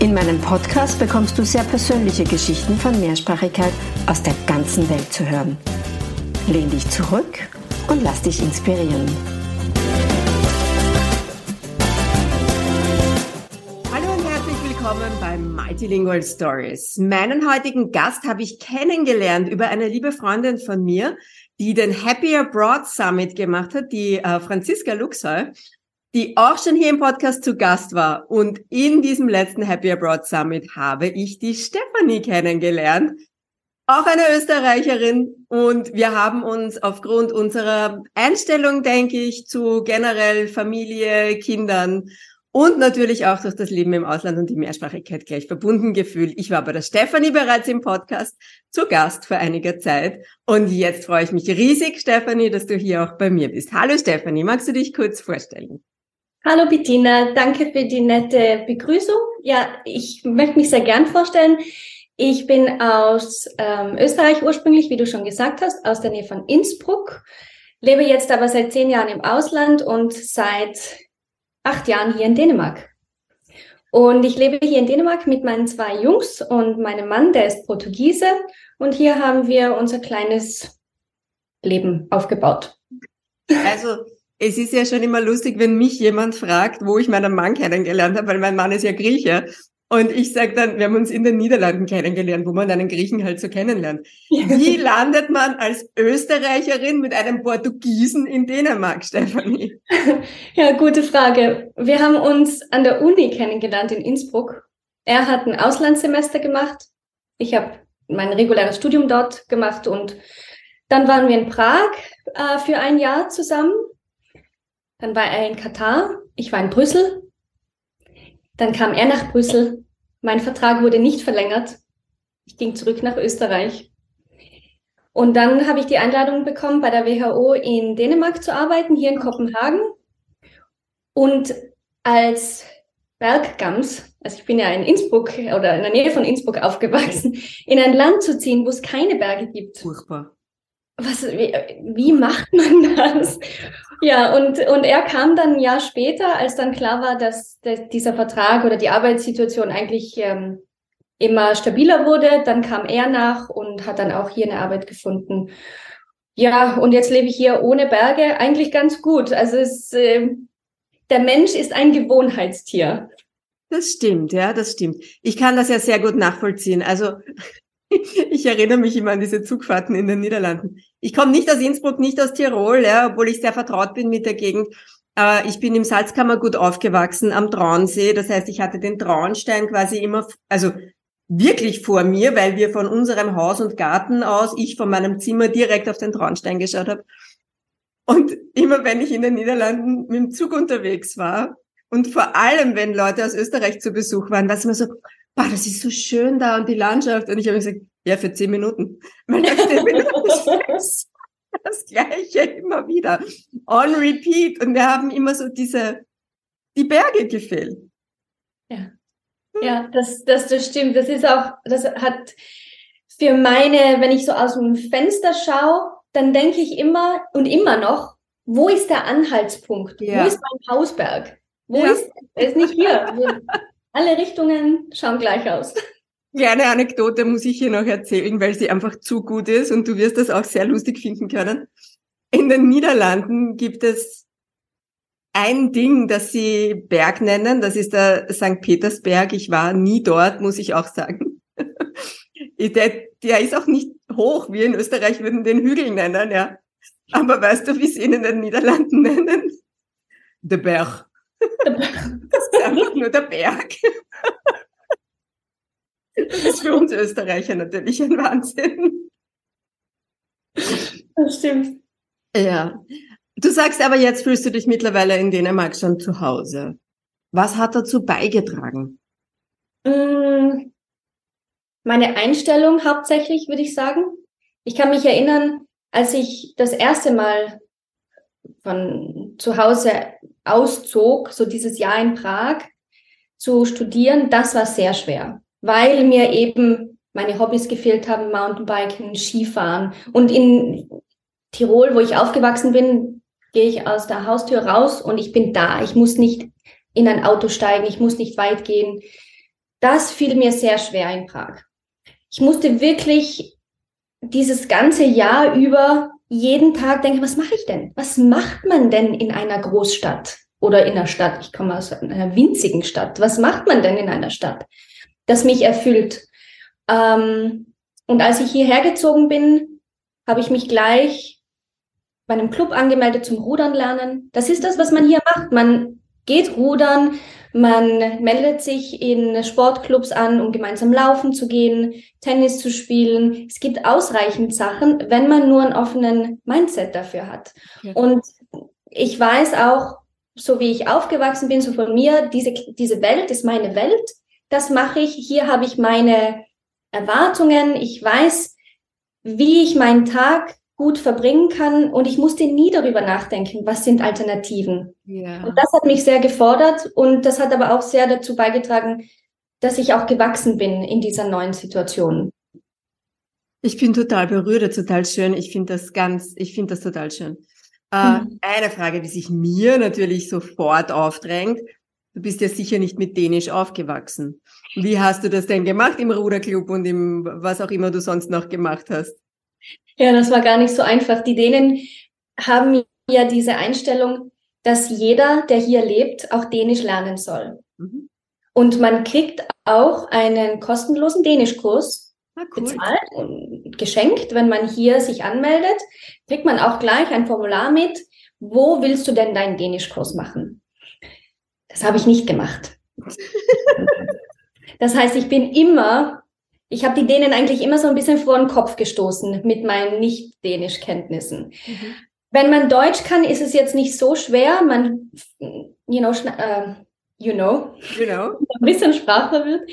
In meinem Podcast bekommst du sehr persönliche Geschichten von Mehrsprachigkeit aus der ganzen Welt zu hören. Lehn dich zurück und lass dich inspirieren. Hallo und herzlich willkommen bei Multilingual Stories. Meinen heutigen Gast habe ich kennengelernt über eine liebe Freundin von mir, die den Happy Abroad Summit gemacht hat, die äh, Franziska Luxoy die auch schon hier im Podcast zu Gast war. Und in diesem letzten Happy Abroad Summit habe ich die Stephanie kennengelernt, auch eine Österreicherin. Und wir haben uns aufgrund unserer Einstellung, denke ich, zu generell Familie, Kindern und natürlich auch durch das Leben im Ausland und die Mehrsprachigkeit gleich verbunden gefühlt. Ich war bei der Stephanie bereits im Podcast zu Gast vor einiger Zeit. Und jetzt freue ich mich riesig, Stephanie, dass du hier auch bei mir bist. Hallo Stephanie, magst du dich kurz vorstellen? Hallo Bettina, danke für die nette Begrüßung. Ja, ich möchte mich sehr gern vorstellen. Ich bin aus ähm, Österreich ursprünglich, wie du schon gesagt hast, aus der Nähe von Innsbruck, lebe jetzt aber seit zehn Jahren im Ausland und seit acht Jahren hier in Dänemark. Und ich lebe hier in Dänemark mit meinen zwei Jungs und meinem Mann, der ist Portugiese. Und hier haben wir unser kleines Leben aufgebaut. Also es ist ja schon immer lustig, wenn mich jemand fragt, wo ich meinen Mann kennengelernt habe, weil mein Mann ist ja Grieche. Und ich sage dann, wir haben uns in den Niederlanden kennengelernt, wo man einen Griechen halt so kennenlernt. Wie landet man als Österreicherin mit einem Portugiesen in Dänemark, Stefanie? Ja, gute Frage. Wir haben uns an der Uni kennengelernt in Innsbruck. Er hat ein Auslandssemester gemacht. Ich habe mein reguläres Studium dort gemacht und dann waren wir in Prag äh, für ein Jahr zusammen dann war er in Katar, ich war in Brüssel. Dann kam er nach Brüssel. Mein Vertrag wurde nicht verlängert. Ich ging zurück nach Österreich. Und dann habe ich die Einladung bekommen, bei der WHO in Dänemark zu arbeiten, hier in Kopenhagen. Und als Berggams, also ich bin ja in Innsbruck oder in der Nähe von Innsbruck aufgewachsen, in ein Land zu ziehen, wo es keine Berge gibt. Furchtbar was, wie, wie macht man das? Ja, und, und er kam dann ein Jahr später, als dann klar war, dass, dass dieser Vertrag oder die Arbeitssituation eigentlich ähm, immer stabiler wurde. Dann kam er nach und hat dann auch hier eine Arbeit gefunden. Ja, und jetzt lebe ich hier ohne Berge eigentlich ganz gut. Also es, äh, der Mensch ist ein Gewohnheitstier. Das stimmt, ja, das stimmt. Ich kann das ja sehr gut nachvollziehen. Also ich erinnere mich immer an diese Zugfahrten in den Niederlanden. Ich komme nicht aus Innsbruck, nicht aus Tirol, ja, obwohl ich sehr vertraut bin mit der Gegend. Aber ich bin im Salzkammergut aufgewachsen am Traunsee. Das heißt, ich hatte den Traunstein quasi immer, also wirklich vor mir, weil wir von unserem Haus und Garten aus, ich von meinem Zimmer direkt auf den Traunstein geschaut habe. Und immer wenn ich in den Niederlanden mit dem Zug unterwegs war und vor allem, wenn Leute aus Österreich zu Besuch waren, war es immer so, boah, das ist so schön da und die Landschaft. Und ich habe gesagt, ja, für zehn Minuten. Weil nach zehn Minuten ist das Gleiche immer wieder. On repeat. Und wir haben immer so diese, die Berge gefehlt. Ja. Ja, das, das, das stimmt. Das ist auch, das hat für meine, wenn ich so aus dem Fenster schaue, dann denke ich immer und immer noch, wo ist der Anhaltspunkt? Ja. Wo ist mein Hausberg? Wo ja. ist, er ist nicht hier. Alle Richtungen schauen gleich aus. Kleine Anekdote muss ich hier noch erzählen, weil sie einfach zu gut ist und du wirst das auch sehr lustig finden können. In den Niederlanden gibt es ein Ding, das sie Berg nennen. Das ist der St. Petersberg. Ich war nie dort, muss ich auch sagen. Der, der ist auch nicht hoch. Wir in Österreich würden den Hügel nennen, ja. Aber weißt du, wie sie ihn in den Niederlanden nennen? Der Berg. Das ist einfach nur der Berg. Das ist für uns Österreicher natürlich ein Wahnsinn. Das stimmt. Ja. Du sagst aber, jetzt fühlst du dich mittlerweile in Dänemark schon zu Hause. Was hat dazu beigetragen? Mm, meine Einstellung hauptsächlich, würde ich sagen. Ich kann mich erinnern, als ich das erste Mal von zu Hause auszog, so dieses Jahr in Prag zu studieren, das war sehr schwer, weil mir eben meine Hobbys gefehlt haben, Mountainbiken, Skifahren. Und in Tirol, wo ich aufgewachsen bin, gehe ich aus der Haustür raus und ich bin da. Ich muss nicht in ein Auto steigen, ich muss nicht weit gehen. Das fiel mir sehr schwer in Prag. Ich musste wirklich dieses ganze Jahr über jeden Tag denken, was mache ich denn? Was macht man denn in einer Großstadt oder in einer Stadt? Ich komme aus einer winzigen Stadt. Was macht man denn in einer Stadt, das mich erfüllt? Ähm, und als ich hierher gezogen bin, habe ich mich gleich bei einem Club angemeldet zum Rudern lernen. Das ist das, was man hier macht. Man geht rudern, man meldet sich in Sportclubs an, um gemeinsam laufen zu gehen, Tennis zu spielen. Es gibt ausreichend Sachen, wenn man nur einen offenen Mindset dafür hat. Ja. Und ich weiß auch, so wie ich aufgewachsen bin, so von mir, diese, diese Welt ist meine Welt. Das mache ich. Hier habe ich meine Erwartungen. Ich weiß, wie ich meinen Tag gut verbringen kann und ich musste nie darüber nachdenken, was sind Alternativen. Ja. Und das hat mich sehr gefordert und das hat aber auch sehr dazu beigetragen, dass ich auch gewachsen bin in dieser neuen Situation. Ich bin total berührt, total schön. Ich finde das ganz, ich finde das total schön. Äh, mhm. Eine Frage, die sich mir natürlich sofort aufdrängt. Du bist ja sicher nicht mit Dänisch aufgewachsen. Wie hast du das denn gemacht im Ruderclub und im was auch immer du sonst noch gemacht hast? Ja, das war gar nicht so einfach. Die Dänen haben ja diese Einstellung, dass jeder, der hier lebt, auch Dänisch lernen soll. Mhm. Und man kriegt auch einen kostenlosen Dänischkurs ah, cool. bezahlt und geschenkt, wenn man hier sich anmeldet, kriegt man auch gleich ein Formular mit. Wo willst du denn deinen Dänischkurs machen? Das habe ich nicht gemacht. das heißt, ich bin immer ich habe die Dänen eigentlich immer so ein bisschen vor den Kopf gestoßen mit meinen nicht-Dänisch-Kenntnissen. Mhm. Wenn man Deutsch kann, ist es jetzt nicht so schwer. Man, you know, uh, you know, you know. ein bisschen sprachverwirrt.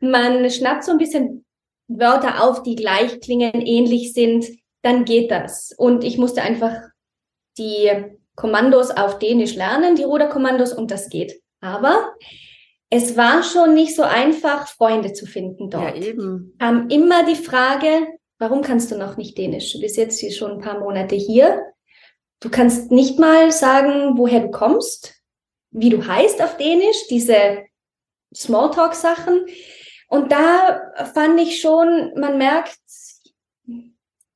Man schnappt so ein bisschen Wörter auf, die gleich klingen, ähnlich sind, dann geht das. Und ich musste einfach die Kommandos auf Dänisch lernen, die Ruderkommandos, und das geht. Aber es war schon nicht so einfach, Freunde zu finden dort. Ja, eben. Kam immer die Frage, warum kannst du noch nicht Dänisch? Du bist jetzt hier schon ein paar Monate hier. Du kannst nicht mal sagen, woher du kommst, wie du heißt auf Dänisch, diese Smalltalk-Sachen. Und da fand ich schon, man merkt,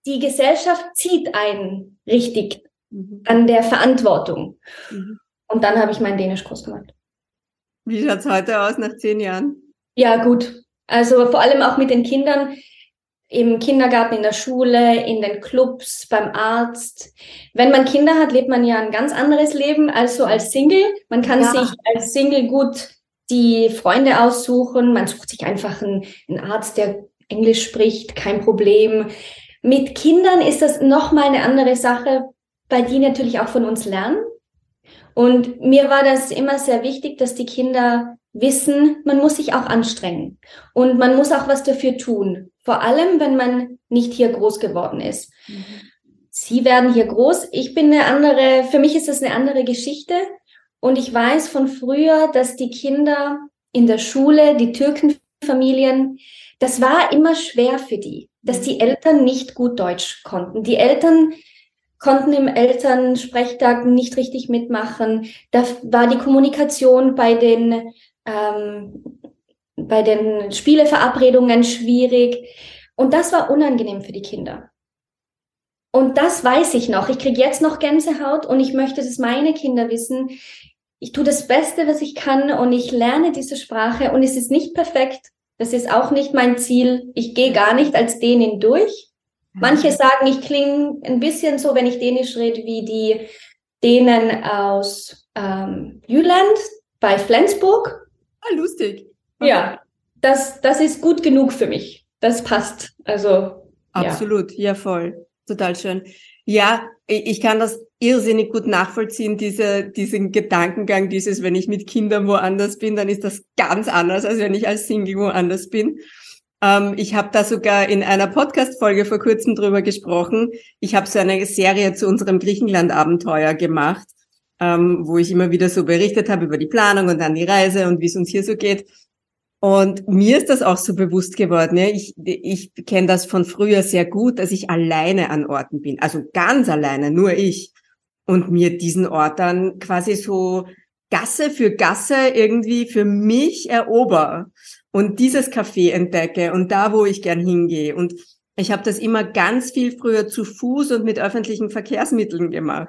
die Gesellschaft zieht einen richtig mhm. an der Verantwortung. Mhm. Und dann habe ich meinen Dänischkurs gemacht. Wie schaut's heute aus nach zehn Jahren? Ja, gut. Also vor allem auch mit den Kindern im Kindergarten, in der Schule, in den Clubs, beim Arzt. Wenn man Kinder hat, lebt man ja ein ganz anderes Leben als so als Single. Man kann ja. sich als Single gut die Freunde aussuchen. Man sucht sich einfach einen, einen Arzt, der Englisch spricht, kein Problem. Mit Kindern ist das nochmal eine andere Sache, weil die natürlich auch von uns lernen. Und mir war das immer sehr wichtig, dass die Kinder wissen, man muss sich auch anstrengen und man muss auch was dafür tun. Vor allem, wenn man nicht hier groß geworden ist. Mhm. Sie werden hier groß. Ich bin eine andere, für mich ist das eine andere Geschichte. Und ich weiß von früher, dass die Kinder in der Schule, die Türkenfamilien, das war immer schwer für die, dass die Eltern nicht gut Deutsch konnten. Die Eltern konnten im Elternsprechtag nicht richtig mitmachen. Da war die Kommunikation bei den, ähm, bei den Spieleverabredungen schwierig. Und das war unangenehm für die Kinder. Und das weiß ich noch. Ich kriege jetzt noch Gänsehaut und ich möchte, dass meine Kinder wissen, ich tue das Beste, was ich kann und ich lerne diese Sprache und es ist nicht perfekt. Das ist auch nicht mein Ziel. Ich gehe gar nicht als Dänin durch. Manche sagen, ich klinge ein bisschen so, wenn ich Dänisch rede, wie die Dänen aus ähm, Jüland bei Flensburg. Ah, lustig. Okay. Ja, das, das ist gut genug für mich. Das passt. Also. Absolut, ja, ja voll. Total schön. Ja, ich kann das irrsinnig gut nachvollziehen, diese, diesen Gedankengang, dieses, wenn ich mit Kindern woanders bin, dann ist das ganz anders, als wenn ich als Single woanders bin. Ähm, ich habe da sogar in einer Podcast-Folge vor kurzem drüber gesprochen. Ich habe so eine Serie zu unserem Griechenland-Abenteuer gemacht, ähm, wo ich immer wieder so berichtet habe über die Planung und dann die Reise und wie es uns hier so geht. Und mir ist das auch so bewusst geworden. Ja. Ich, ich kenne das von früher sehr gut, dass ich alleine an Orten bin. Also ganz alleine, nur ich. Und mir diesen Ort dann quasi so Gasse für Gasse irgendwie für mich erober und dieses Café entdecke und da, wo ich gern hingehe. Und ich habe das immer ganz viel früher zu Fuß und mit öffentlichen Verkehrsmitteln gemacht.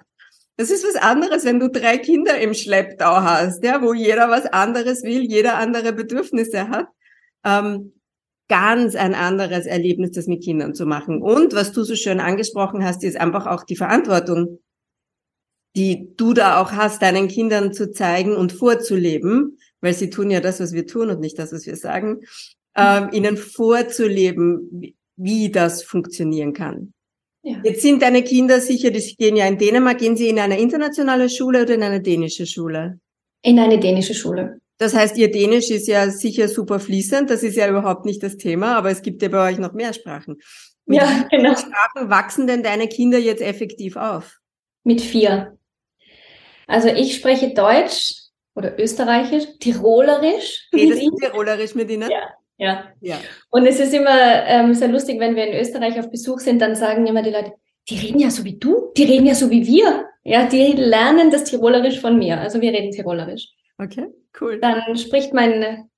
Das ist was anderes, wenn du drei Kinder im Schlepptau hast, ja, wo jeder was anderes will, jeder andere Bedürfnisse hat. Ähm, ganz ein anderes Erlebnis, das mit Kindern zu machen. Und was du so schön angesprochen hast, ist einfach auch die Verantwortung, die du da auch hast, deinen Kindern zu zeigen und vorzuleben, weil sie tun ja das, was wir tun und nicht das, was wir sagen, ähm, ihnen vorzuleben, wie das funktionieren kann. Ja. Jetzt sind deine Kinder sicher, die gehen ja in Dänemark, gehen sie in eine internationale Schule oder in eine dänische Schule? In eine dänische Schule. Das heißt, ihr Dänisch ist ja sicher super fließend, das ist ja überhaupt nicht das Thema, aber es gibt ja bei euch noch mehr Sprachen. Mit ja, genau. Sprachen wachsen denn deine Kinder jetzt effektiv auf? Mit vier. Also ich spreche Deutsch oder Österreichisch, Tirolerisch. Redest du Tirolerisch mit ihnen? Ja. Ja. ja. Und es ist immer ähm, sehr lustig, wenn wir in Österreich auf Besuch sind, dann sagen immer die Leute, die reden ja so wie du, die reden ja so wie wir. Ja, die lernen das Tirolerisch von mir. Also wir reden Tirolerisch. Okay, cool. Dann spricht mein,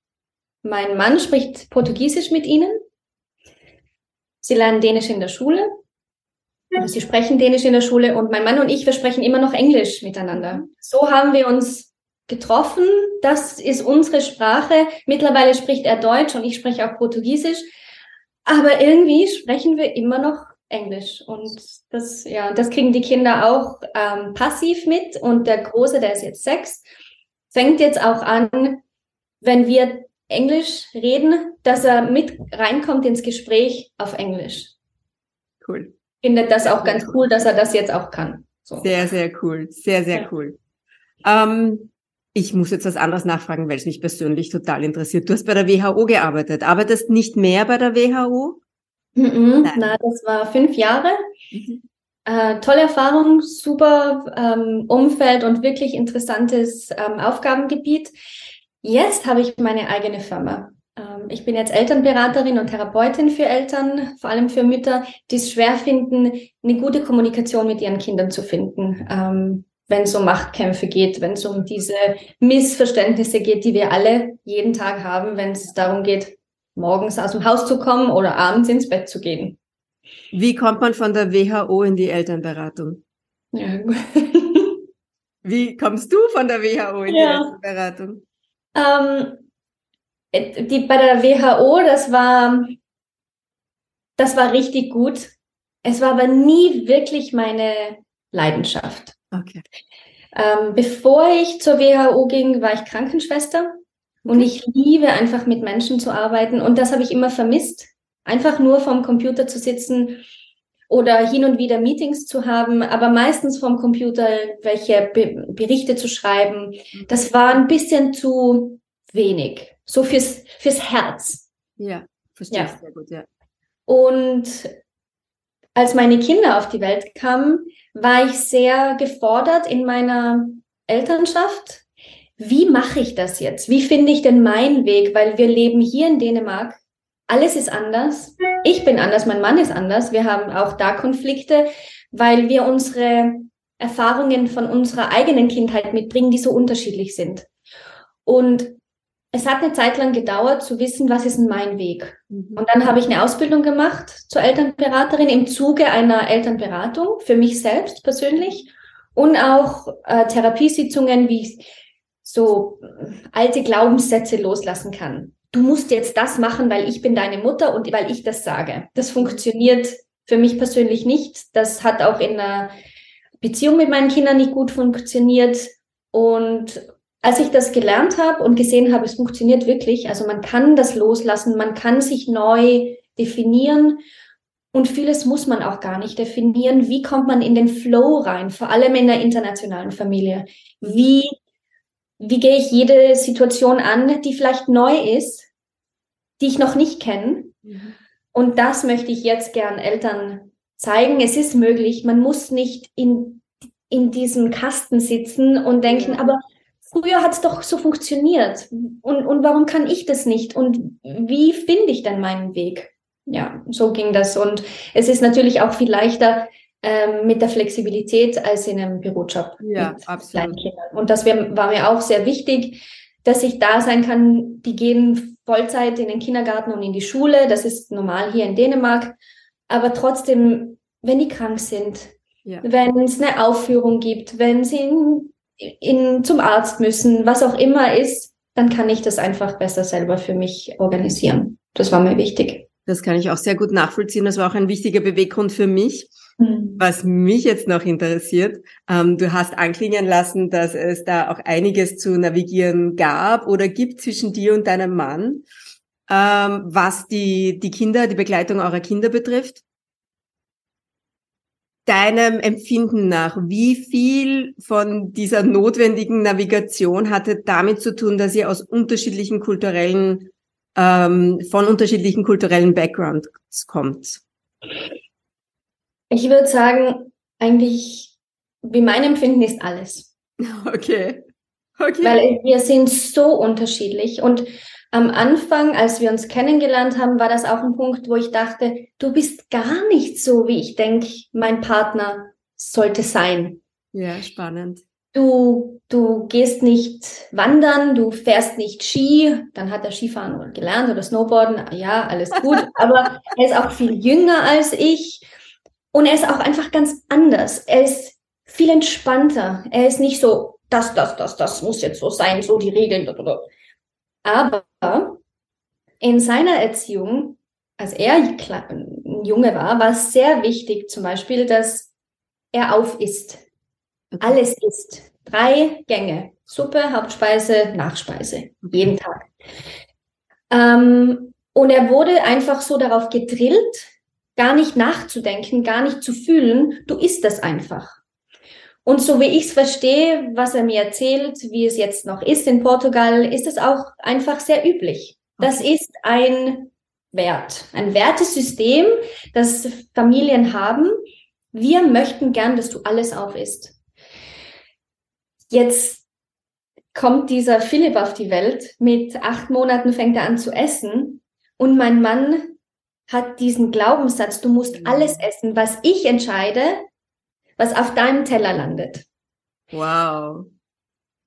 mein Mann spricht Portugiesisch mit ihnen. Sie lernen Dänisch in der Schule. Also sie sprechen Dänisch in der Schule und mein Mann und ich, wir sprechen immer noch Englisch miteinander. So haben wir uns getroffen. Das ist unsere Sprache. Mittlerweile spricht er Deutsch und ich spreche auch Portugiesisch. Aber irgendwie sprechen wir immer noch Englisch. Und das, ja, das kriegen die Kinder auch ähm, passiv mit. Und der Große, der ist jetzt sechs, fängt jetzt auch an, wenn wir Englisch reden, dass er mit reinkommt ins Gespräch auf Englisch. Cool. Findet das auch ganz cool, dass er das jetzt auch kann. So. Sehr, sehr cool. Sehr, sehr ja. cool. Ähm, ich muss jetzt was anderes nachfragen, weil es mich persönlich total interessiert. Du hast bei der WHO gearbeitet, arbeitest nicht mehr bei der WHO? Mhm, na, das war fünf Jahre. Mhm. Äh, tolle Erfahrung, super ähm, Umfeld und wirklich interessantes ähm, Aufgabengebiet. Jetzt habe ich meine eigene Firma. Ähm, ich bin jetzt Elternberaterin und Therapeutin für Eltern, vor allem für Mütter, die es schwer finden, eine gute Kommunikation mit ihren Kindern zu finden. Ähm, wenn es um Machtkämpfe geht, wenn es um diese Missverständnisse geht, die wir alle jeden Tag haben, wenn es darum geht, morgens aus dem Haus zu kommen oder abends ins Bett zu gehen. Wie kommt man von der WHO in die Elternberatung? Ja. Wie kommst du von der WHO in ja. die Elternberatung? Ähm, die, bei der WHO, das war, das war richtig gut. Es war aber nie wirklich meine Leidenschaft. Okay. Ähm, bevor ich zur WHO ging, war ich Krankenschwester okay. und ich liebe einfach mit Menschen zu arbeiten und das habe ich immer vermisst. Einfach nur vom Computer zu sitzen oder hin und wieder Meetings zu haben, aber meistens vom Computer welche Be Berichte zu schreiben. Mhm. Das war ein bisschen zu wenig. So fürs, fürs Herz. Ja, verstehe ja. sehr gut, ja. Und als meine Kinder auf die Welt kamen, war ich sehr gefordert in meiner Elternschaft. Wie mache ich das jetzt? Wie finde ich denn meinen Weg? Weil wir leben hier in Dänemark. Alles ist anders. Ich bin anders, mein Mann ist anders. Wir haben auch da Konflikte, weil wir unsere Erfahrungen von unserer eigenen Kindheit mitbringen, die so unterschiedlich sind. Und es hat eine Zeit lang gedauert zu wissen, was ist denn mein Weg. Mhm. Und dann habe ich eine Ausbildung gemacht zur Elternberaterin im Zuge einer Elternberatung für mich selbst persönlich und auch äh, Therapiesitzungen, wie ich so alte Glaubenssätze loslassen kann. Du musst jetzt das machen, weil ich bin deine Mutter und weil ich das sage. Das funktioniert für mich persönlich nicht. Das hat auch in einer Beziehung mit meinen Kindern nicht gut funktioniert. Und als ich das gelernt habe und gesehen habe, es funktioniert wirklich, also man kann das loslassen, man kann sich neu definieren Und vieles muss man auch gar nicht definieren. Wie kommt man in den Flow rein, vor allem in der internationalen Familie? Wie, wie gehe ich jede Situation an, die vielleicht neu ist, die ich noch nicht kenne? Mhm. Und das möchte ich jetzt gern Eltern zeigen. Es ist möglich. Man muss nicht in, in diesem Kasten sitzen und denken, ja. aber früher hat es doch so funktioniert. Und, und warum kann ich das nicht? Und wie finde ich denn meinen Weg? Ja, so ging das. Und es ist natürlich auch viel leichter ähm, mit der Flexibilität als in einem Bürojob. Ja, absolut. Und das war mir auch sehr wichtig, dass ich da sein kann. Die gehen Vollzeit in den Kindergarten und in die Schule. Das ist normal hier in Dänemark. Aber trotzdem, wenn die krank sind, ja. wenn es eine Aufführung gibt, wenn sie in, in, zum Arzt müssen, was auch immer ist, dann kann ich das einfach besser selber für mich organisieren. Das war mir wichtig. Das kann ich auch sehr gut nachvollziehen. Das war auch ein wichtiger Beweggrund für mich. Mhm. Was mich jetzt noch interessiert, ähm, du hast anklingen lassen, dass es da auch einiges zu navigieren gab oder gibt zwischen dir und deinem Mann, ähm, was die, die Kinder, die Begleitung eurer Kinder betrifft. Deinem Empfinden nach, wie viel von dieser notwendigen Navigation hatte damit zu tun, dass ihr aus unterschiedlichen kulturellen ähm, von unterschiedlichen kulturellen Backgrounds kommt? Ich würde sagen, eigentlich, wie mein Empfinden ist alles. Okay. okay. Weil wir sind so unterschiedlich. Und am Anfang, als wir uns kennengelernt haben, war das auch ein Punkt, wo ich dachte, du bist gar nicht so, wie ich denke, mein Partner sollte sein. Ja, spannend du, du gehst nicht wandern, du fährst nicht Ski, dann hat er Skifahren gelernt oder Snowboarden, ja, alles gut, aber er ist auch viel jünger als ich und er ist auch einfach ganz anders. Er ist viel entspannter. Er ist nicht so, das, das, das, das muss jetzt so sein, so die Regeln. Aber in seiner Erziehung, als er ein Junge war, war es sehr wichtig zum Beispiel, dass er auf. Okay. Alles ist. Drei Gänge. Suppe, Hauptspeise, Nachspeise. Jeden Tag. Ähm, und er wurde einfach so darauf gedrillt, gar nicht nachzudenken, gar nicht zu fühlen. Du isst das einfach. Und so wie ich es verstehe, was er mir erzählt, wie es jetzt noch ist in Portugal, ist es auch einfach sehr üblich. Das ist ein Wert, ein Wertesystem, das Familien haben. Wir möchten gern, dass du alles auf isst. Jetzt kommt dieser Philipp auf die Welt. Mit acht Monaten fängt er an zu essen. Und mein Mann hat diesen Glaubenssatz, du musst mhm. alles essen, was ich entscheide, was auf deinem Teller landet. Wow.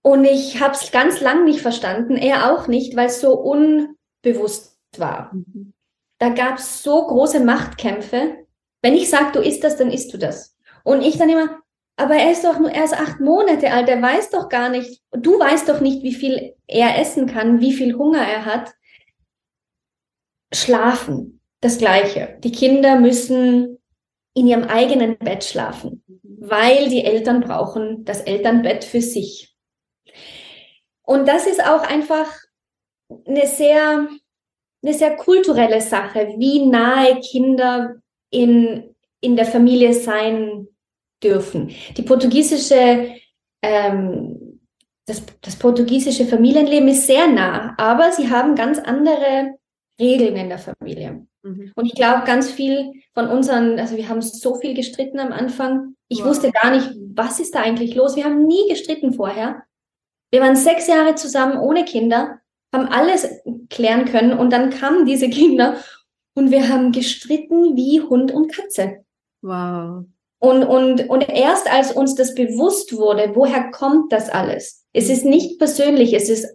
Und ich habe es ganz lang nicht verstanden, er auch nicht, weil es so unbewusst war. Mhm. Da gab es so große Machtkämpfe. Wenn ich sage, du isst das, dann isst du das. Und ich dann immer, aber er ist doch nur erst acht Monate alt, er weiß doch gar nicht, du weißt doch nicht, wie viel er essen kann, wie viel Hunger er hat. Schlafen, das Gleiche. Die Kinder müssen in ihrem eigenen Bett schlafen, weil die Eltern brauchen das Elternbett für sich. Und das ist auch einfach eine sehr, eine sehr kulturelle Sache, wie nahe Kinder in, in der Familie sein dürfen. Die portugiesische, ähm, das, das portugiesische Familienleben ist sehr nah, aber sie haben ganz andere Regeln in der Familie. Mhm. Und ich glaube, ganz viel von unseren, also wir haben so viel gestritten am Anfang. Ich wow. wusste gar nicht, was ist da eigentlich los. Wir haben nie gestritten vorher. Wir waren sechs Jahre zusammen ohne Kinder, haben alles klären können und dann kamen diese Kinder und wir haben gestritten wie Hund und Katze. Wow. Und, und, und erst als uns das bewusst wurde, woher kommt das alles? Es ist nicht persönlich, es ist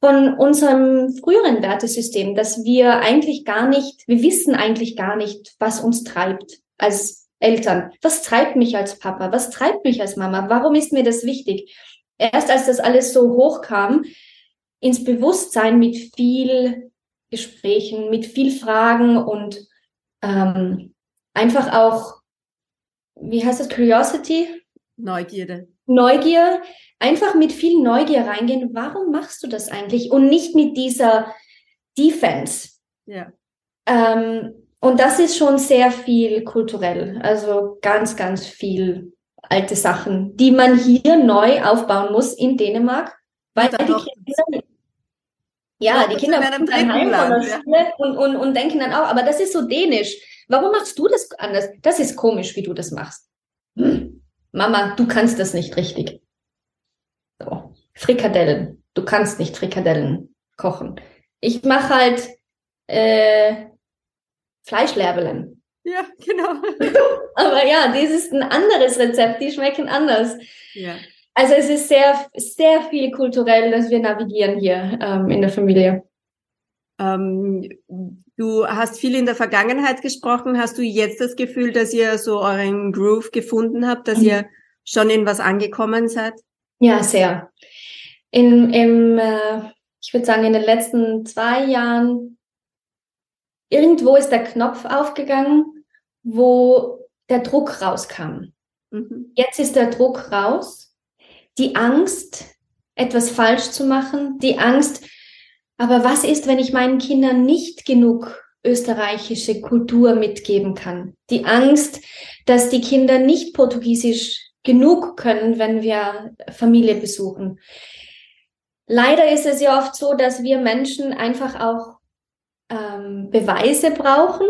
von unserem früheren Wertesystem, dass wir eigentlich gar nicht, wir wissen eigentlich gar nicht, was uns treibt als Eltern. Was treibt mich als Papa? Was treibt mich als Mama? Warum ist mir das wichtig? Erst als das alles so hochkam, ins Bewusstsein mit viel Gesprächen, mit viel Fragen und ähm, einfach auch wie heißt das, Curiosity? Neugierde. Neugier, einfach mit viel Neugier reingehen. Warum machst du das eigentlich? Und nicht mit dieser Defense. Ja. Ähm, Und das ist schon sehr viel kulturell, also ganz, ganz viel alte Sachen, die man hier neu aufbauen muss in Dänemark, weil ja, die Kinder, ja, die Kinder kommen dann heim von der Schule und, und, und denken dann auch, aber das ist so dänisch. Warum machst du das anders? Das ist komisch, wie du das machst. Mama, du kannst das nicht richtig. So. Frikadellen. Du kannst nicht Frikadellen kochen. Ich mache halt äh, Fleischlerbelen. Ja, genau. Aber ja, das ist ein anderes Rezept, die schmecken anders. Ja. Also es ist sehr, sehr viel kulturell, dass wir navigieren hier ähm, in der Familie. Ähm, du hast viel in der Vergangenheit gesprochen. Hast du jetzt das Gefühl, dass ihr so euren Groove gefunden habt, dass mhm. ihr schon in was angekommen seid? Ja, sehr. In, im, äh, ich würde sagen, in den letzten zwei Jahren, irgendwo ist der Knopf aufgegangen, wo der Druck rauskam. Mhm. Jetzt ist der Druck raus. Die Angst, etwas falsch zu machen, die Angst, aber was ist, wenn ich meinen Kindern nicht genug österreichische Kultur mitgeben kann? Die Angst, dass die Kinder nicht Portugiesisch genug können, wenn wir Familie besuchen. Leider ist es ja oft so, dass wir Menschen einfach auch ähm, Beweise brauchen,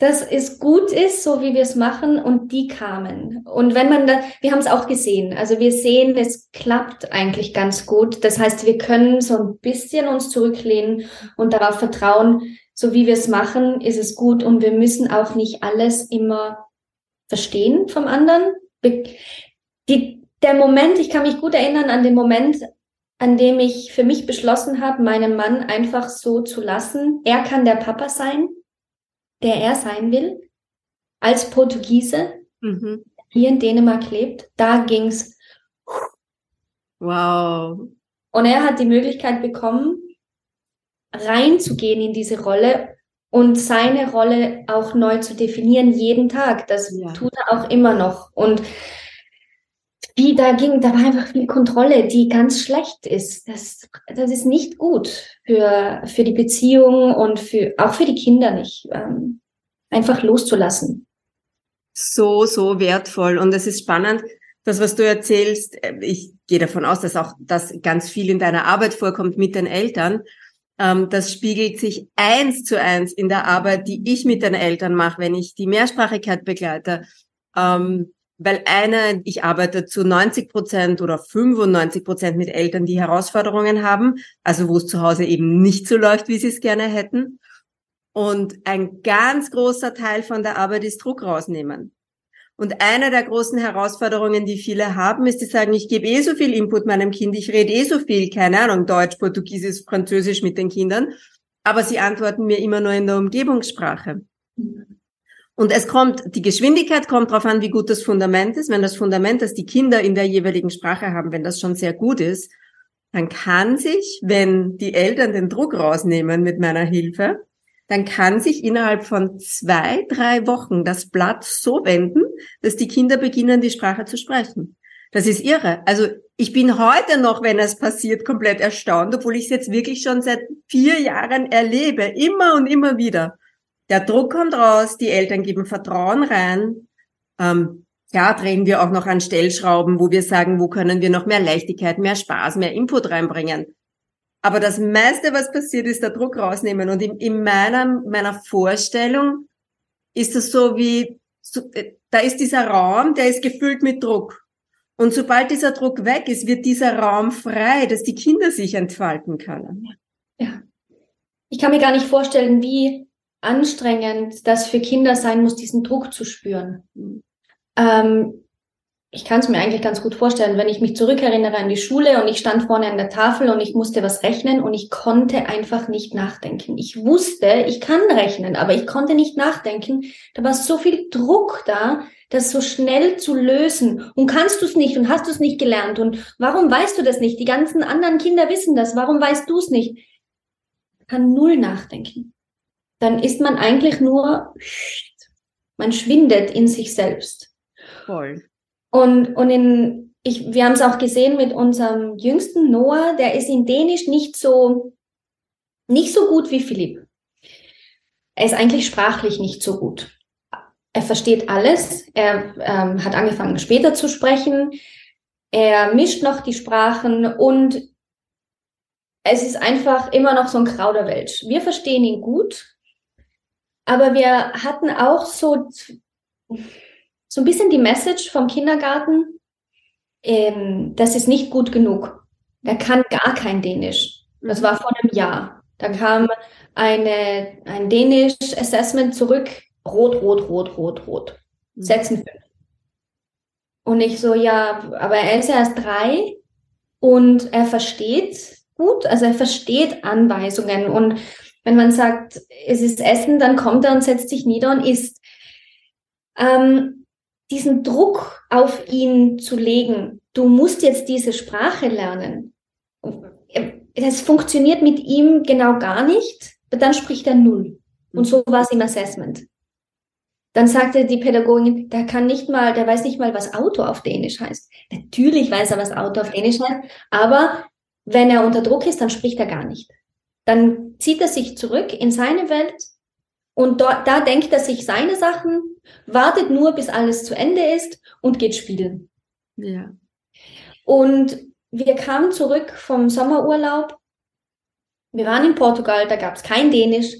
dass es gut ist, so wie wir es machen, und die kamen. Und wenn man da, wir haben es auch gesehen, also wir sehen, es klappt eigentlich ganz gut. Das heißt, wir können so ein bisschen uns zurücklehnen und darauf vertrauen, so wie wir es machen, ist es gut und wir müssen auch nicht alles immer verstehen vom anderen. Die, der Moment, ich kann mich gut erinnern an den Moment, an dem ich für mich beschlossen habe, meinen Mann einfach so zu lassen. Er kann der Papa sein, der er sein will, als Portugiese, mhm. hier in Dänemark lebt. Da ging's. Wow. Und er hat die Möglichkeit bekommen, reinzugehen in diese Rolle und seine Rolle auch neu zu definieren jeden Tag. Das ja. tut er auch immer noch. Und die da ging, da war einfach viel Kontrolle, die ganz schlecht ist. Das, das ist nicht gut für, für die Beziehung und für, auch für die Kinder nicht. Ähm, einfach loszulassen. So, so wertvoll. Und es ist spannend, das, was du erzählst. Ich gehe davon aus, dass auch das ganz viel in deiner Arbeit vorkommt mit den Eltern. Ähm, das spiegelt sich eins zu eins in der Arbeit, die ich mit den Eltern mache, wenn ich die Mehrsprachigkeit begleite. Ähm, weil eine, ich arbeite zu 90 Prozent oder 95 Prozent mit Eltern, die Herausforderungen haben, also wo es zu Hause eben nicht so läuft, wie sie es gerne hätten. Und ein ganz großer Teil von der Arbeit ist Druck rausnehmen. Und eine der großen Herausforderungen, die viele haben, ist, die sagen, ich gebe eh so viel Input meinem Kind, ich rede eh so viel, keine Ahnung, Deutsch, Portugiesisch, Französisch mit den Kindern, aber sie antworten mir immer nur in der Umgebungssprache. Mhm. Und es kommt, die Geschwindigkeit kommt darauf an, wie gut das Fundament ist. Wenn das Fundament, das die Kinder in der jeweiligen Sprache haben, wenn das schon sehr gut ist, dann kann sich, wenn die Eltern den Druck rausnehmen mit meiner Hilfe, dann kann sich innerhalb von zwei, drei Wochen das Blatt so wenden, dass die Kinder beginnen, die Sprache zu sprechen. Das ist irre. Also ich bin heute noch, wenn es passiert, komplett erstaunt, obwohl ich es jetzt wirklich schon seit vier Jahren erlebe, immer und immer wieder. Der Druck kommt raus, die Eltern geben Vertrauen rein. Ähm, ja, drehen wir auch noch an Stellschrauben, wo wir sagen, wo können wir noch mehr Leichtigkeit, mehr Spaß, mehr Input reinbringen. Aber das meiste, was passiert, ist der Druck rausnehmen. Und in, in meiner, meiner Vorstellung ist es so wie, so, äh, da ist dieser Raum, der ist gefüllt mit Druck. Und sobald dieser Druck weg ist, wird dieser Raum frei, dass die Kinder sich entfalten können. Ja. Ich kann mir gar nicht vorstellen, wie anstrengend das für Kinder sein muss, diesen Druck zu spüren. Ähm, ich kann es mir eigentlich ganz gut vorstellen, wenn ich mich zurückerinnere an die Schule und ich stand vorne an der Tafel und ich musste was rechnen und ich konnte einfach nicht nachdenken. Ich wusste, ich kann rechnen, aber ich konnte nicht nachdenken. Da war so viel Druck da, das so schnell zu lösen. Und kannst du es nicht und hast du es nicht gelernt und warum weißt du das nicht? Die ganzen anderen Kinder wissen das. Warum weißt du es nicht? Ich kann null nachdenken dann ist man eigentlich nur, man schwindet in sich selbst. Voll. Und, und in, ich, wir haben es auch gesehen mit unserem jüngsten Noah, der ist in Dänisch nicht so, nicht so gut wie Philipp. er ist eigentlich sprachlich nicht so gut. Er versteht alles. Er ähm, hat angefangen später zu sprechen. Er mischt noch die Sprachen und es ist einfach immer noch so ein Krauderwelsch. Wir verstehen ihn gut, aber wir hatten auch so, so ein bisschen die Message vom Kindergarten, ähm, das ist nicht gut genug. Er kann gar kein Dänisch. Das war vor einem Jahr. Da kam eine, ein Dänisch-Assessment zurück. Rot, rot, rot, rot, rot. Mhm. Setzen fünf. Und ich so, ja, aber er ist ja erst drei und er versteht gut, also er versteht Anweisungen. Und wenn man sagt, es ist Essen, dann kommt er und setzt sich nieder und isst. Ähm, diesen Druck auf ihn zu legen, du musst jetzt diese Sprache lernen. Das funktioniert mit ihm genau gar nicht, dann spricht er null. Und so war es im Assessment. Dann sagte die Pädagogin, der kann nicht mal, der weiß nicht mal, was Auto auf Dänisch heißt. Natürlich weiß er, was Auto auf Dänisch heißt, aber wenn er unter Druck ist, dann spricht er gar nicht. Dann zieht er sich zurück in seine Welt und dort, da denkt er sich seine Sachen, wartet nur, bis alles zu Ende ist und geht spielen. Ja. Und wir kamen zurück vom Sommerurlaub. Wir waren in Portugal, da gab es kein Dänisch.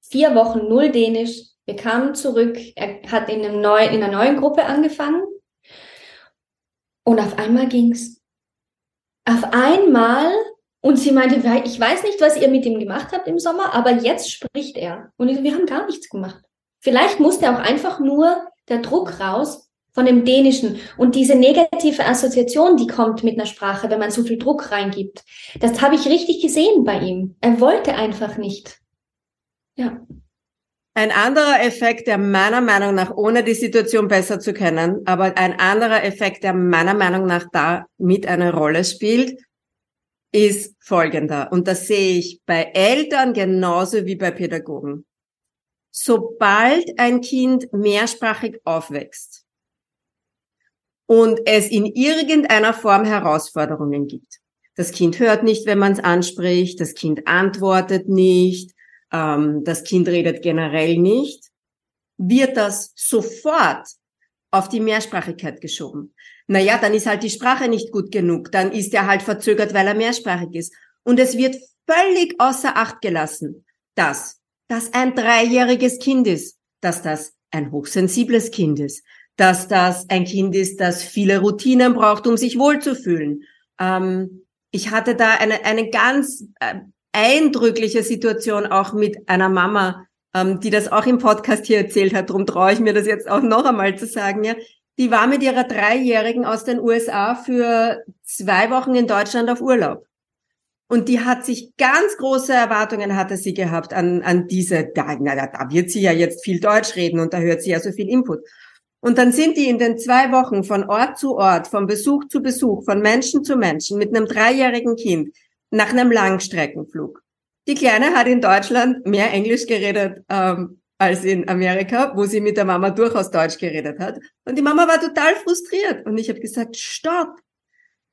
Vier Wochen null Dänisch. Wir kamen zurück. Er hat in, einem neu, in einer neuen Gruppe angefangen. Und auf einmal ging's. Auf einmal, und sie meinte, ich weiß nicht, was ihr mit ihm gemacht habt im Sommer, aber jetzt spricht er. Und ich, wir haben gar nichts gemacht. Vielleicht musste auch einfach nur der Druck raus von dem Dänischen und diese negative Assoziation, die kommt mit einer Sprache, wenn man so viel Druck reingibt. Das habe ich richtig gesehen bei ihm. Er wollte einfach nicht. Ja. Ein anderer Effekt, der meiner Meinung nach, ohne die Situation besser zu kennen, aber ein anderer Effekt, der meiner Meinung nach da mit eine Rolle spielt, ist folgender. Und das sehe ich bei Eltern genauso wie bei Pädagogen. Sobald ein Kind mehrsprachig aufwächst und es in irgendeiner Form Herausforderungen gibt, das Kind hört nicht, wenn man es anspricht, das Kind antwortet nicht, ähm, das Kind redet generell nicht, wird das sofort auf die Mehrsprachigkeit geschoben. Naja, dann ist halt die Sprache nicht gut genug, dann ist er halt verzögert, weil er mehrsprachig ist. Und es wird völlig außer Acht gelassen, dass das ein dreijähriges Kind ist, dass das ein hochsensibles Kind ist, dass das ein Kind ist, das viele Routinen braucht, um sich wohlzufühlen. Ähm, ich hatte da eine, eine ganz äh, eindrückliche Situation auch mit einer Mama, ähm, die das auch im Podcast hier erzählt hat. Darum traue ich mir das jetzt auch noch einmal zu sagen. Ja, die war mit ihrer Dreijährigen aus den USA für zwei Wochen in Deutschland auf Urlaub. Und die hat sich ganz große Erwartungen hatte sie gehabt an, an diese, da, na, da wird sie ja jetzt viel Deutsch reden und da hört sie ja so viel Input. Und dann sind die in den zwei Wochen von Ort zu Ort, von Besuch zu Besuch, von Menschen zu Menschen mit einem dreijährigen Kind nach einem Langstreckenflug. Die Kleine hat in Deutschland mehr Englisch geredet ähm, als in Amerika, wo sie mit der Mama durchaus Deutsch geredet hat. Und die Mama war total frustriert. Und ich habe gesagt, stopp.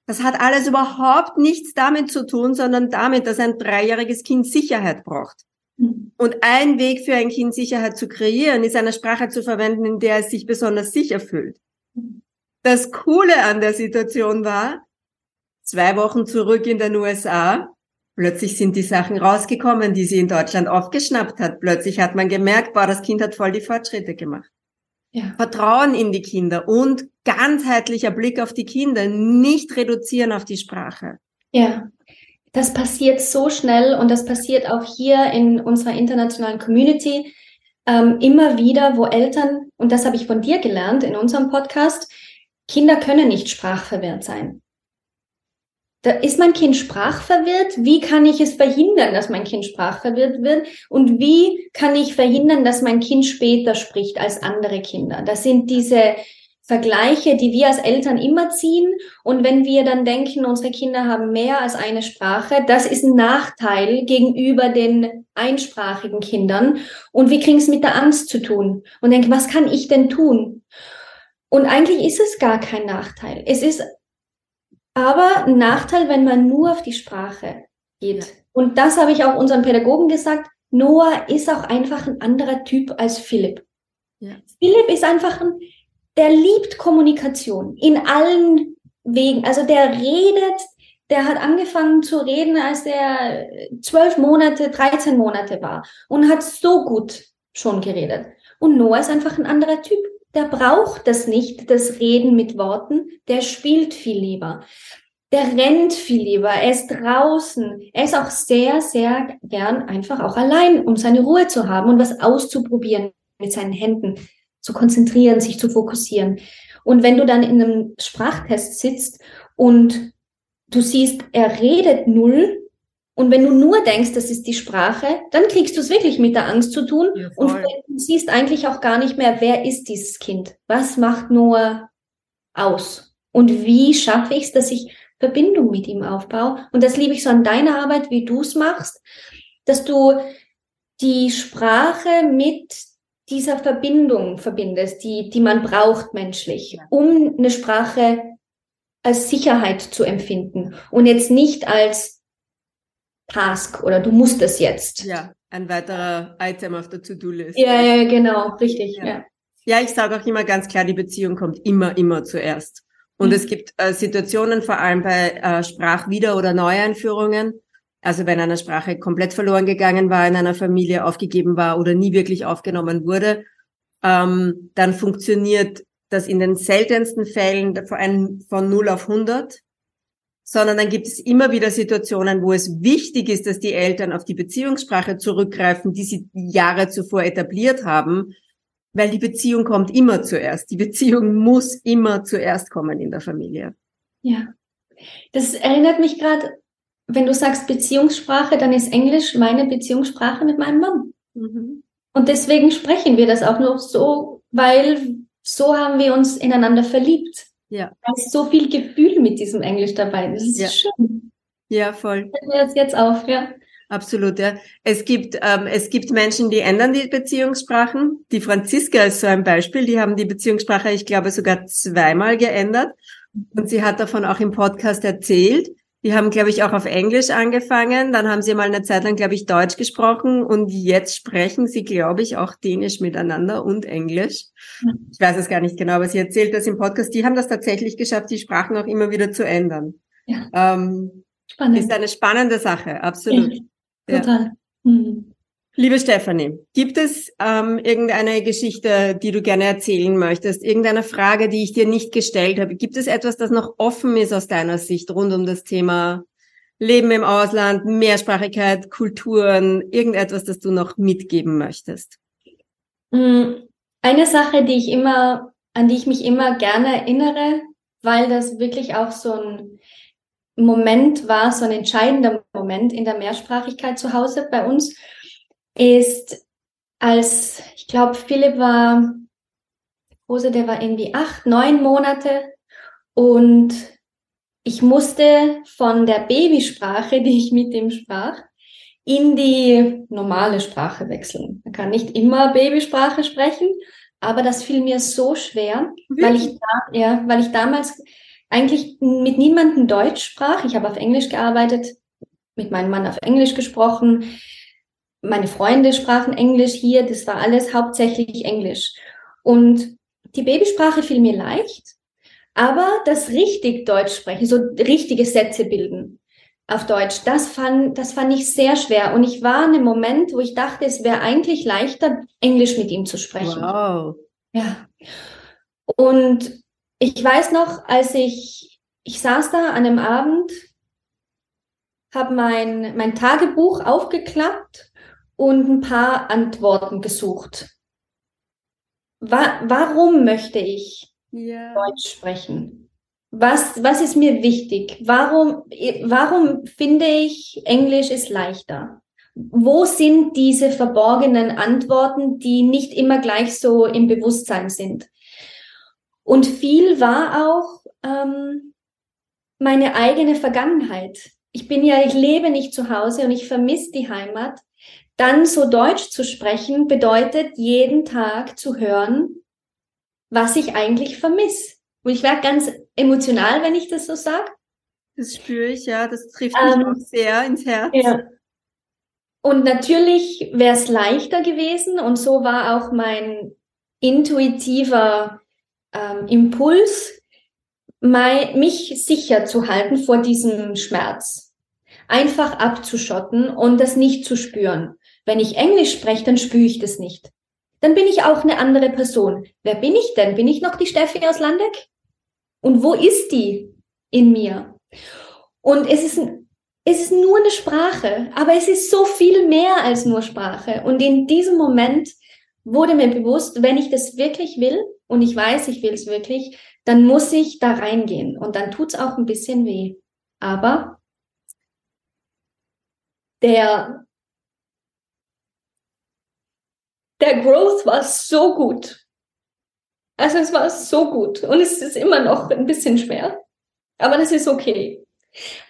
Das hat alles überhaupt nichts damit zu tun, sondern damit, dass ein dreijähriges Kind Sicherheit braucht. Mhm. Und ein Weg für ein Kind Sicherheit zu kreieren, ist eine Sprache zu verwenden, in der es sich besonders sicher fühlt. Mhm. Das Coole an der Situation war, zwei Wochen zurück in den USA. Plötzlich sind die Sachen rausgekommen, die sie in Deutschland aufgeschnappt hat. Plötzlich hat man gemerkt, boah, das Kind hat voll die Fortschritte gemacht. Ja. Vertrauen in die Kinder und ganzheitlicher Blick auf die Kinder, nicht reduzieren auf die Sprache. Ja, das passiert so schnell und das passiert auch hier in unserer internationalen Community ähm, immer wieder, wo Eltern, und das habe ich von dir gelernt in unserem Podcast, Kinder können nicht sprachverwehrt sein. Da ist mein Kind sprachverwirrt? Wie kann ich es verhindern, dass mein Kind sprachverwirrt wird? Und wie kann ich verhindern, dass mein Kind später spricht als andere Kinder? Das sind diese Vergleiche, die wir als Eltern immer ziehen. Und wenn wir dann denken, unsere Kinder haben mehr als eine Sprache, das ist ein Nachteil gegenüber den einsprachigen Kindern. Und wir kriegen es mit der Angst zu tun und denken, was kann ich denn tun? Und eigentlich ist es gar kein Nachteil. Es ist aber ein Nachteil, wenn man nur auf die Sprache geht. Und das habe ich auch unseren Pädagogen gesagt. Noah ist auch einfach ein anderer Typ als Philipp. Ja. Philipp ist einfach ein, der liebt Kommunikation in allen Wegen. Also der redet, der hat angefangen zu reden, als er zwölf Monate, 13 Monate war und hat so gut schon geredet. Und Noah ist einfach ein anderer Typ. Der braucht das nicht, das Reden mit Worten. Der spielt viel lieber. Der rennt viel lieber. Er ist draußen. Er ist auch sehr, sehr gern einfach auch allein, um seine Ruhe zu haben und was auszuprobieren mit seinen Händen, zu konzentrieren, sich zu fokussieren. Und wenn du dann in einem Sprachtest sitzt und du siehst, er redet null, und wenn du nur denkst, das ist die Sprache, dann kriegst du es wirklich mit der Angst zu tun Ja, und siehst eigentlich auch gar nicht mehr, wer ist dieses Kind? Was macht Noah aus? Und wie schaffe ich es, dass ich Verbindung mit ihm aufbaue? Und das liebe ich so an deiner Arbeit, wie du es machst, dass du die Sprache mit dieser Verbindung verbindest, die, die man braucht menschlich, um eine Sprache als Sicherheit zu empfinden und jetzt nicht als Task oder du musst das jetzt. Ja, ein weiterer Item auf der To-Do-List. Ja, ja, genau, richtig. Ja. Ja. Ja, ich sage auch immer ganz klar, die Beziehung kommt immer, immer zuerst. Und Mhm. es gibt äh, Situationen, vor allem bei äh, Sprachwieder- oder Neueinführungen, also wenn eine Sprache komplett verloren gegangen war, in einer Familie aufgegeben war oder nie wirklich aufgenommen wurde, ähm, dann funktioniert das in den seltensten Fällen von, von 0 auf 100, sondern dann gibt es immer wieder Situationen, wo es wichtig ist, dass die Eltern auf die Beziehungssprache zurückgreifen, die sie Jahre zuvor etabliert haben, weil die Beziehung kommt immer zuerst. Die Beziehung muss immer zuerst kommen in der Familie. ja. Das erinnert mich gerade, wenn du sagst Beziehungssprache, dann ist Englisch meine Beziehungssprache mit meinem Mann. Und deswegen sprechen wir das auch nur so, weil so haben wir uns ineinander verliebt. Ja. Da ist so viel Gefühl mit diesem Englisch dabei. Das ist Ja. schön. Ja, voll. Fällt mir das jetzt auf, ja. Absolut, ja. Es gibt, ähm, es gibt Menschen, die ändern die Beziehungssprachen. Die Franziska ist so ein Beispiel. Die haben die Beziehungssprache, ich glaube, sogar zweimal geändert. Und sie hat davon auch im Podcast erzählt. Die haben, glaube ich, auch auf Englisch angefangen. Dann haben sie mal eine Zeit lang, glaube ich, Deutsch gesprochen. Und jetzt sprechen sie, glaube ich, auch Dänisch miteinander und Englisch. Ja. Ich weiß es gar nicht genau, aber sie erzählt das im Podcast. Die haben das tatsächlich geschafft, die Sprachen auch immer wieder zu ändern. Ja. Ähm, Spannend. ist eine spannende Sache, absolut. Ja, total. Mhm. Liebe Stefanie, gibt es ähm, irgendeine Geschichte, die du gerne erzählen möchtest? Irgendeine Frage, die ich dir nicht gestellt habe? Gibt es etwas, das noch offen ist aus deiner Sicht rund um das Thema Leben im Ausland, Mehrsprachigkeit, Kulturen, irgendetwas, das du noch mitgeben möchtest? Mm, Eine Sache, die ich immer, an die ich mich immer gerne erinnere, weil das wirklich auch so ein Moment war, so ein entscheidender Moment in der Mehrsprachigkeit zu Hause bei uns, ist, als ich glaube, Philipp war, Rose, der war irgendwie acht, neun Monate und ich musste von der Babysprache, die ich mit ihm sprach, in die normale Sprache wechseln. Man kann nicht immer Babysprache sprechen, aber das fiel mir so schwer, weil ich da, ja, weil ich damals eigentlich mit niemandem Deutsch sprach. Ich habe auf Englisch gearbeitet, mit meinem Mann auf Englisch gesprochen. Meine Freunde sprachen Englisch hier, das war alles hauptsächlich Englisch. Und die Babysprache fiel mir leicht, aber das richtig Deutsch sprechen, so richtige Sätze bilden auf Deutsch, das fand, das fand ich sehr schwer. Und ich war in einem Moment, wo ich dachte, es wäre eigentlich leichter, Englisch mit ihm zu sprechen. Wow. Ja. Und ich weiß noch, als ich, ich saß da an einem Abend, habe mein, mein Tagebuch aufgeklappt und ein paar Antworten gesucht. Wa warum möchte ich Ja. Deutsch sprechen? Was, was ist mir wichtig? Warum, warum finde ich, Englisch ist leichter? Wo sind diese verborgenen Antworten, die nicht immer gleich so im Bewusstsein sind? Und viel war auch ähm, meine eigene Vergangenheit. Ich bin ja, ich lebe nicht zu Hause und ich vermisse die Heimat. Dann so Deutsch zu sprechen bedeutet jeden Tag zu hören, was ich eigentlich vermisse. Und ich werde ganz emotional, wenn ich das so sage. Das spüre ich, ja. Das trifft mich Ähm, auch sehr ins Herz. Ja. Und natürlich wäre es leichter gewesen und so war auch mein intuitiver ähm, Impuls, mein, mich sicher zu halten vor diesem Schmerz. Einfach abzuschotten und das nicht zu spüren. Wenn ich Englisch spreche, dann spüre ich das nicht. Dann bin ich auch eine andere Person. Wer bin ich denn? Bin ich noch die Steffi aus Landeck? Und wo ist die in mir? Und es ist, es ist nur eine Sprache, aber es ist so viel mehr als nur Sprache. Und in diesem Moment wurde mir bewusst, wenn ich das wirklich will und ich weiß, ich will es wirklich, dann muss ich da reingehen und dann tut es auch ein bisschen weh. Aber der, der Growth war so gut. Also es war so gut und es ist immer noch ein bisschen schwer, aber das ist okay.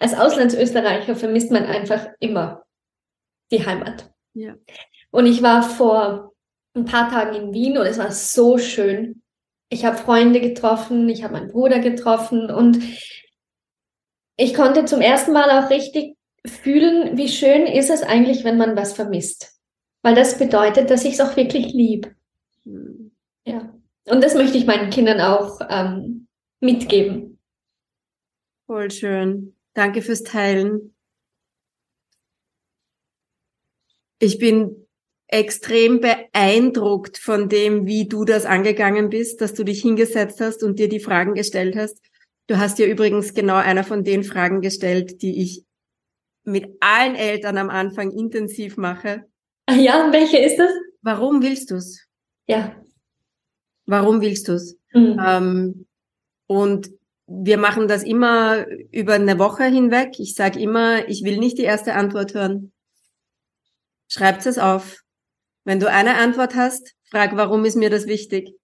Als Auslandsösterreicher vermisst man einfach immer die Heimat. Ja. Und ich war vor ein paar Tagen in Wien und es war so schön. Ich habe Freunde getroffen, ich habe meinen Bruder getroffen und ich konnte zum ersten Mal auch richtig fühlen, wie schön ist es eigentlich, wenn man was vermisst. Weil das bedeutet, dass ich es auch wirklich lieb. Hm. Ja. Und das möchte ich meinen Kindern auch ähm, mitgeben. Voll schön. Danke fürs Teilen. Ich bin extrem beeindruckt von dem, wie du das angegangen bist, dass du dich hingesetzt hast und dir die Fragen gestellt hast. Du hast dir übrigens genau einer von den Fragen gestellt, die ich mit allen Eltern am Anfang intensiv mache. Ah ja, welche ist das? Warum willst du's? Ja. Warum willst du's? Mhm. Ähm, und wir machen das immer über eine Woche hinweg. Ich sage immer, ich will nicht die erste Antwort hören. Schreibt es auf. Wenn du eine Antwort hast, frag, warum ist mir das wichtig?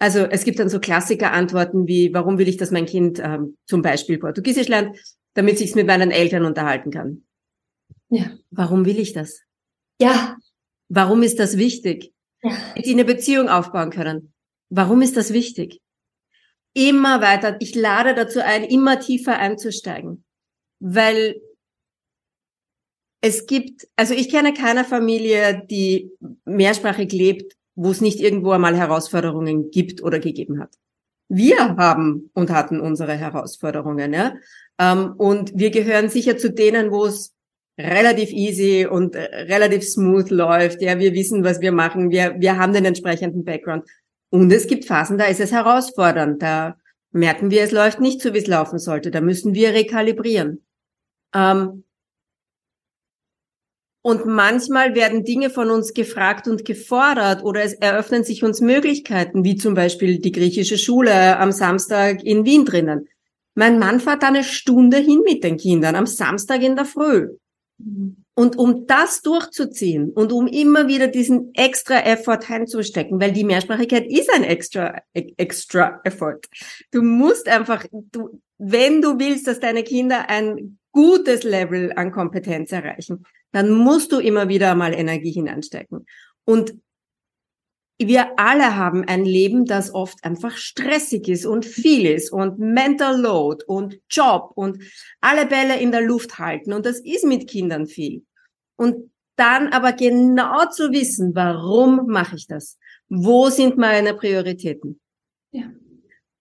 Also es gibt dann so Klassiker-Antworten wie, warum will ich, dass mein Kind ähm, zum Beispiel Portugiesisch lernt, damit sich's mit meinen Eltern unterhalten kann. Ja. Warum will ich das? Ja. Warum ist das wichtig? Ja. Sie eine Beziehung aufbauen können. Warum ist das wichtig? Immer weiter. Ich lade dazu ein, immer tiefer einzusteigen. Weil es gibt, also ich kenne keine Familie, die mehrsprachig lebt, wo es nicht irgendwo einmal Herausforderungen gibt oder gegeben hat. Wir haben und hatten unsere Herausforderungen, ja. Ähm, und wir gehören sicher zu denen, wo es relativ easy und relativ smooth läuft. Ja, wir wissen, was wir machen. Wir, wir haben den entsprechenden Background. Und es gibt Phasen, da ist es herausfordernd. Da merken wir, es läuft nicht so, wie es laufen sollte. Da müssen wir rekalibrieren. Ähm, und manchmal werden Dinge von uns gefragt und gefordert oder es eröffnen sich uns Möglichkeiten, wie zum Beispiel die griechische Schule am Samstag in Wien drinnen. Mein Mann fährt eine Stunde hin mit den Kindern am Samstag in der Früh. Und um das durchzuziehen und um immer wieder diesen extra Effort einzustecken, weil die Mehrsprachigkeit ist ein extra, extra Effort. Du musst einfach, du, wenn du willst, dass deine Kinder ein gutes Level an Kompetenz erreichen, dann musst du immer wieder mal Energie hineinstecken. Und wir alle haben ein Leben, das oft einfach stressig ist und viel ist und Mental Load und Job und alle Bälle in der Luft halten. Und das ist mit Kindern viel. Und dann aber genau zu wissen, warum mache ich das? Wo sind meine Prioritäten? Ja.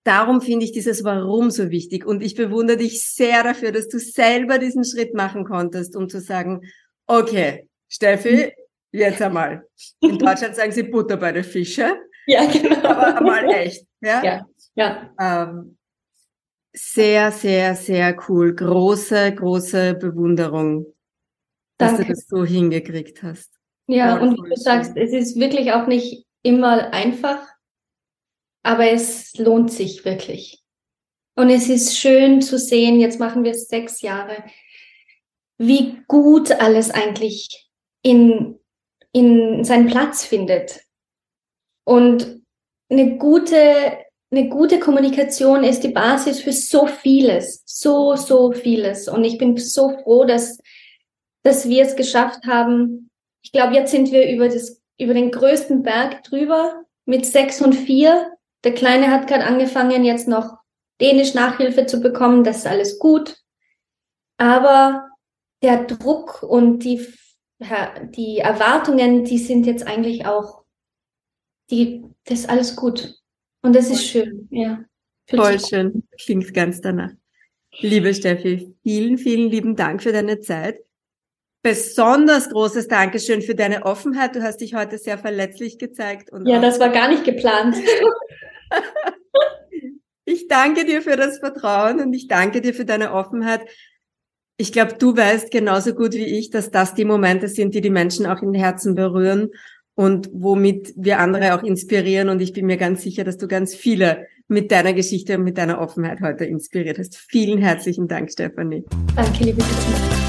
Darum finde ich dieses Warum so wichtig. Und ich bewundere dich sehr dafür, dass du selber diesen Schritt machen konntest, um zu sagen, Okay, Steffi, jetzt einmal. In Deutschland sagen sie Butter bei den Fische. Ja, genau. Aber einmal echt. Ja, ja. ja. Ähm, sehr, sehr, sehr cool. Große, große Bewunderung, dass Danke. du das so hingekriegt hast. Ja, Voll und wie du sagst, es ist wirklich auch nicht immer einfach, aber es lohnt sich wirklich. Und es ist schön zu sehen, jetzt machen wir es sechs Jahre, wie gut alles eigentlich in, in seinen Platz findet. Und eine gute, eine gute Kommunikation ist die Basis für so vieles, so, so vieles. Und ich bin so froh, dass, dass wir es geschafft haben. Ich glaube, jetzt sind wir über das, über den größten Berg drüber mit sechs und vier. Der Kleine hat gerade angefangen, jetzt noch Dänisch Nachhilfe zu bekommen. Das ist alles gut. Aber der Druck und die, die Erwartungen, die sind jetzt eigentlich auch, die, das ist alles gut. Und das ist schön, ja. Voll schön. Klingt ganz danach. Liebe Steffi, vielen, vielen lieben Dank für deine Zeit. Besonders großes Dankeschön für deine Offenheit. Du hast dich heute sehr verletzlich gezeigt. Und ja, das war gar nicht geplant. ich danke dir für das Vertrauen und ich danke dir für deine Offenheit. Ich glaube, du weißt genauso gut wie ich, dass das die Momente sind, die die Menschen auch in den Herzen berühren und womit wir andere auch inspirieren. Und ich bin mir ganz sicher, dass du ganz viele mit deiner Geschichte und mit deiner Offenheit heute inspiriert hast. Vielen herzlichen Dank, Stefanie. Danke, liebe Christine.